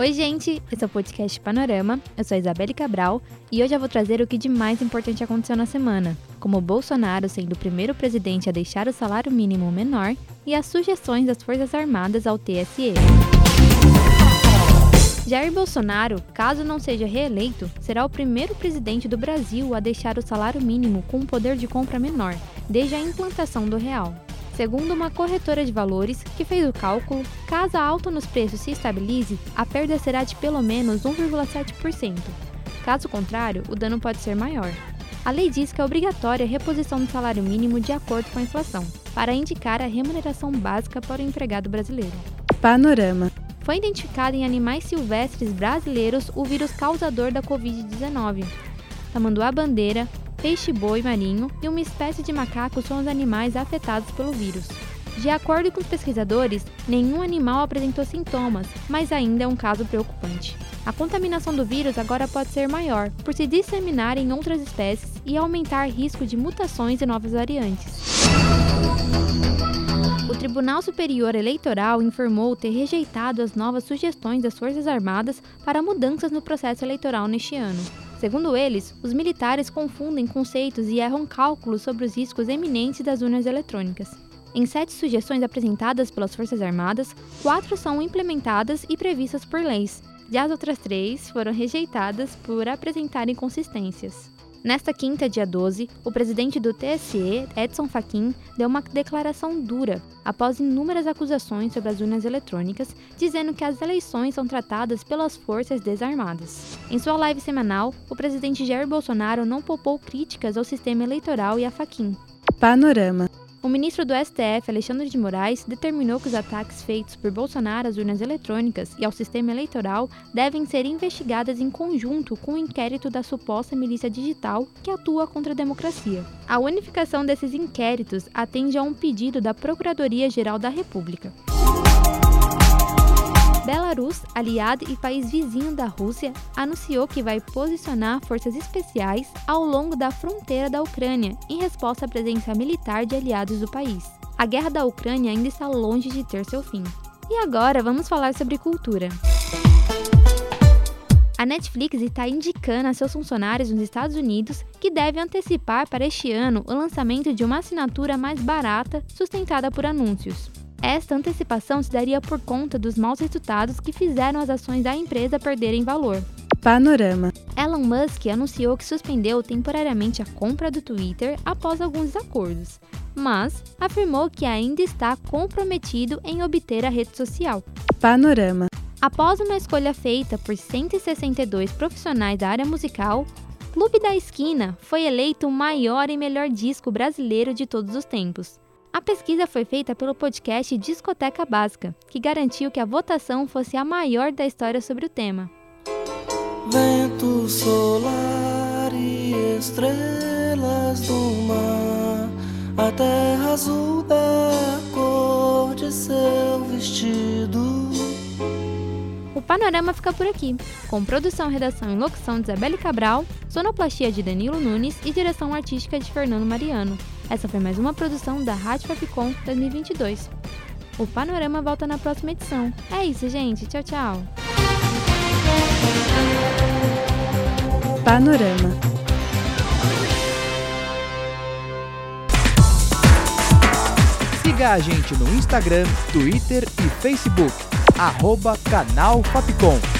Oi, gente, esse é o podcast Panorama. Eu sou a Isabelle Cabral e hoje eu vou trazer o que de mais importante aconteceu na semana, como Bolsonaro sendo o primeiro presidente a deixar o salário mínimo menor e as sugestões das Forças Armadas ao TSE. Jair Bolsonaro, caso não seja reeleito, será o primeiro presidente do Brasil a deixar o salário mínimo com um poder de compra menor, desde a implantação do real. Segundo uma corretora de valores que fez o cálculo, caso a alta nos preços se estabilize, a perda será de pelo menos 1,7%. Caso contrário, o dano pode ser maior. A lei diz que é obrigatória a reposição do salário mínimo de acordo com a inflação, para indicar a remuneração básica para o empregado brasileiro. Panorama. Foi identificado em animais silvestres brasileiros o vírus causador da Covid-19. Tamanduá-bandeira, peixe-boi marinho e uma espécie de macaco são os animais afetados pelo vírus. De acordo com os pesquisadores, nenhum animal apresentou sintomas, mas ainda é um caso preocupante. A contaminação do vírus agora pode ser maior, por se disseminar em outras espécies e aumentar risco de mutações e novas variantes. O Tribunal Superior Eleitoral informou ter rejeitado as novas sugestões das Forças Armadas para mudanças no processo eleitoral neste ano. Segundo eles, os militares confundem conceitos e erram cálculos sobre os riscos eminentes das urnas eletrônicas. Em sete sugestões apresentadas pelas Forças Armadas, quatro são implementadas e previstas por leis. Já as outras três foram rejeitadas por apresentar inconsistências. Nesta quinta, dia 12, o presidente do TSE, Edson Fachin, deu uma declaração dura após inúmeras acusações sobre as urnas eletrônicas, dizendo que as eleições são tratadas pelas forças desarmadas. Em sua live semanal, o presidente Jair Bolsonaro não poupou críticas ao sistema eleitoral e a Fachin. Panorama. O ministro do STF, Alexandre de Moraes, determinou que os ataques feitos por Bolsonaro às urnas eletrônicas e ao sistema eleitoral devem ser investigados em conjunto com o inquérito da suposta milícia digital que atua contra a democracia. A unificação desses inquéritos atende a um pedido da Procuradoria-Geral da República. Belarus, aliado e país vizinho da Rússia, anunciou que vai posicionar forças especiais ao longo da fronteira da Ucrânia em resposta à presença militar de aliados do país. A guerra da Ucrânia ainda está longe de ter seu fim. E agora vamos falar sobre cultura. A Netflix está indicando a seus funcionários nos Estados Unidos que devem antecipar para este ano o lançamento de uma assinatura mais barata sustentada por anúncios. Esta antecipação se daria por conta dos maus resultados que fizeram as ações da empresa perderem valor. Panorama. Elon Musk anunciou que suspendeu temporariamente a compra do Twitter após alguns acordos, mas afirmou que ainda está comprometido em obter a rede social. Panorama. Após uma escolha feita por 162 profissionais da área musical, Clube da Esquina foi eleito o maior e melhor disco brasileiro de todos os tempos. A pesquisa foi feita pelo podcast Discoteca Básica, que garantiu que a votação fosse a maior da história sobre o tema. Vento solar e estrelas do mar, a terra azul da cor de seu vestido. O panorama fica por aqui, com produção, redação e locução de Isabelle Cabral, sonoplastia de Danilo Nunes e direção artística de Fernando Mariano. Essa foi mais uma produção da Rádio Fapcom 2022. O Panorama volta na próxima edição. É isso, gente. Tchau, tchau. Panorama. Siga a gente no Instagram, Twitter e Facebook. Arroba Canal Fapcom.